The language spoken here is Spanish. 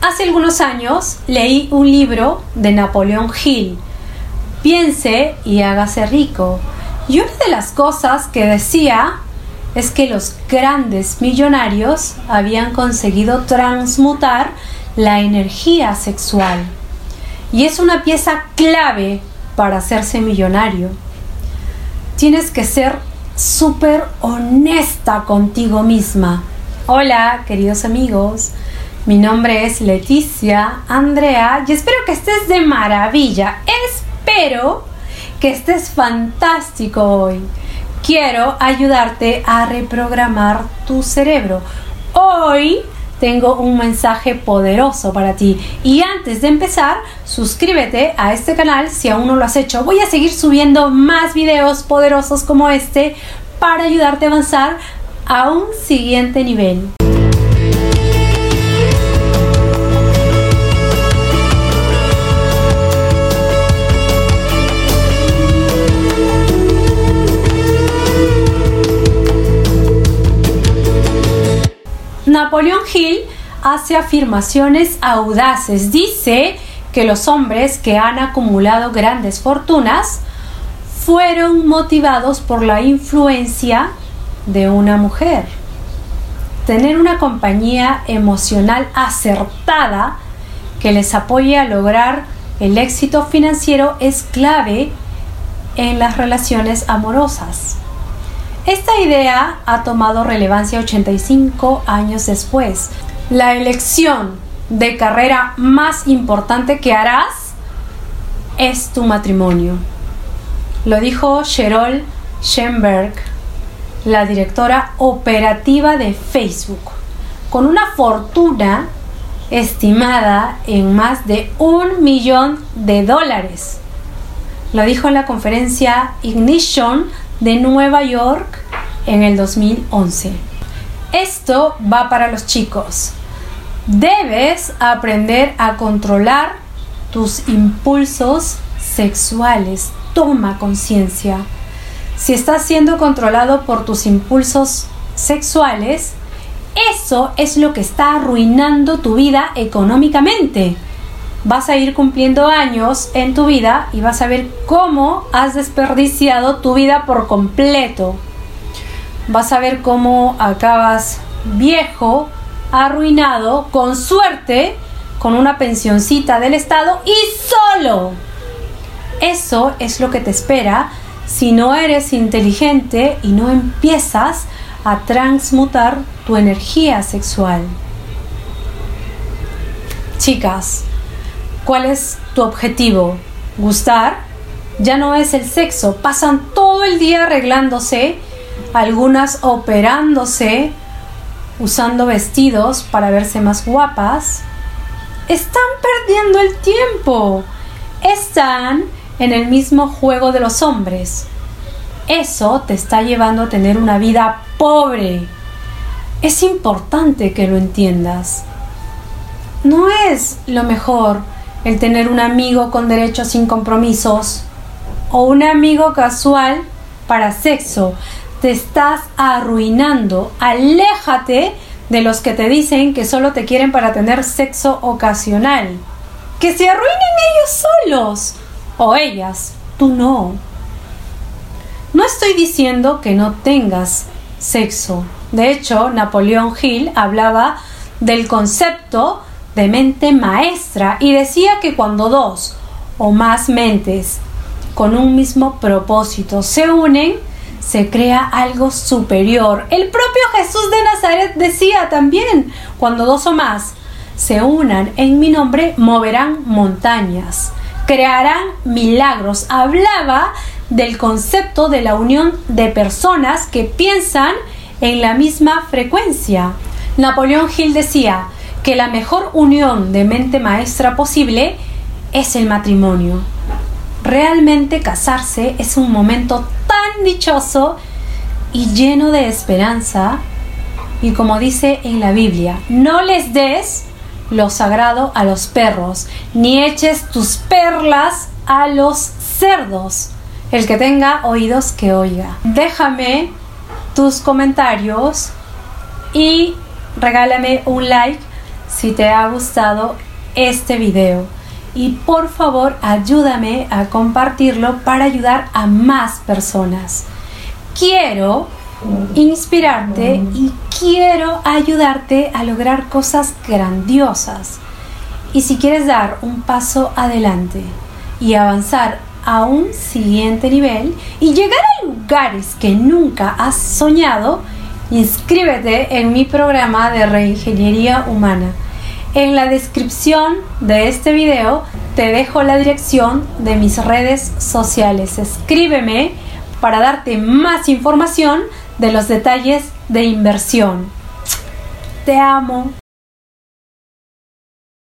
Hace algunos años leí un libro de Napoleón Hill, Piense y hágase rico. Y una de las cosas que decía es que los grandes millonarios habían conseguido transmutar la energía sexual. Y es una pieza clave para hacerse millonario. Tienes que ser súper honesta contigo misma. Hola, queridos amigos. Mi nombre es Leticia Andrea y espero que estés de maravilla. Espero que estés fantástico hoy. Quiero ayudarte a reprogramar tu cerebro. Hoy tengo un mensaje poderoso para ti. Y antes de empezar, suscríbete a este canal si aún no lo has hecho. Voy a seguir subiendo más videos poderosos como este para ayudarte a avanzar a un siguiente nivel. Napoleón Hill hace afirmaciones audaces. Dice que los hombres que han acumulado grandes fortunas fueron motivados por la influencia de una mujer. Tener una compañía emocional acertada que les apoye a lograr el éxito financiero es clave en las relaciones amorosas. Esta idea ha tomado relevancia 85 años después. La elección de carrera más importante que harás es tu matrimonio. Lo dijo Sheryl Schenberg, la directora operativa de Facebook, con una fortuna estimada en más de un millón de dólares. Lo dijo en la conferencia Ignition de Nueva York en el 2011. Esto va para los chicos. Debes aprender a controlar tus impulsos sexuales. Toma conciencia. Si estás siendo controlado por tus impulsos sexuales, eso es lo que está arruinando tu vida económicamente vas a ir cumpliendo años en tu vida y vas a ver cómo has desperdiciado tu vida por completo. Vas a ver cómo acabas viejo, arruinado, con suerte, con una pensioncita del Estado y solo. Eso es lo que te espera si no eres inteligente y no empiezas a transmutar tu energía sexual. Chicas, ¿Cuál es tu objetivo? ¿Gustar? Ya no es el sexo. Pasan todo el día arreglándose, algunas operándose, usando vestidos para verse más guapas. Están perdiendo el tiempo. Están en el mismo juego de los hombres. Eso te está llevando a tener una vida pobre. Es importante que lo entiendas. No es lo mejor el tener un amigo con derechos sin compromisos o un amigo casual para sexo. Te estás arruinando. Aléjate de los que te dicen que solo te quieren para tener sexo ocasional. Que se arruinen ellos solos o ellas, tú no. No estoy diciendo que no tengas sexo. De hecho, Napoleón Hill hablaba del concepto de mente maestra y decía que cuando dos o más mentes con un mismo propósito se unen, se crea algo superior. El propio Jesús de Nazaret decía también, cuando dos o más se unan en mi nombre, moverán montañas, crearán milagros. Hablaba del concepto de la unión de personas que piensan en la misma frecuencia. Napoleón Hill decía, que la mejor unión de mente maestra posible es el matrimonio. Realmente casarse es un momento tan dichoso y lleno de esperanza. Y como dice en la Biblia, no les des lo sagrado a los perros, ni eches tus perlas a los cerdos. El que tenga oídos que oiga. Déjame tus comentarios y regálame un like si te ha gustado este video y por favor ayúdame a compartirlo para ayudar a más personas. Quiero inspirarte y quiero ayudarte a lograr cosas grandiosas. Y si quieres dar un paso adelante y avanzar a un siguiente nivel y llegar a lugares que nunca has soñado, inscríbete en mi programa de reingeniería humana. En la descripción de este video te dejo la dirección de mis redes sociales. Escríbeme para darte más información de los detalles de inversión. Te amo.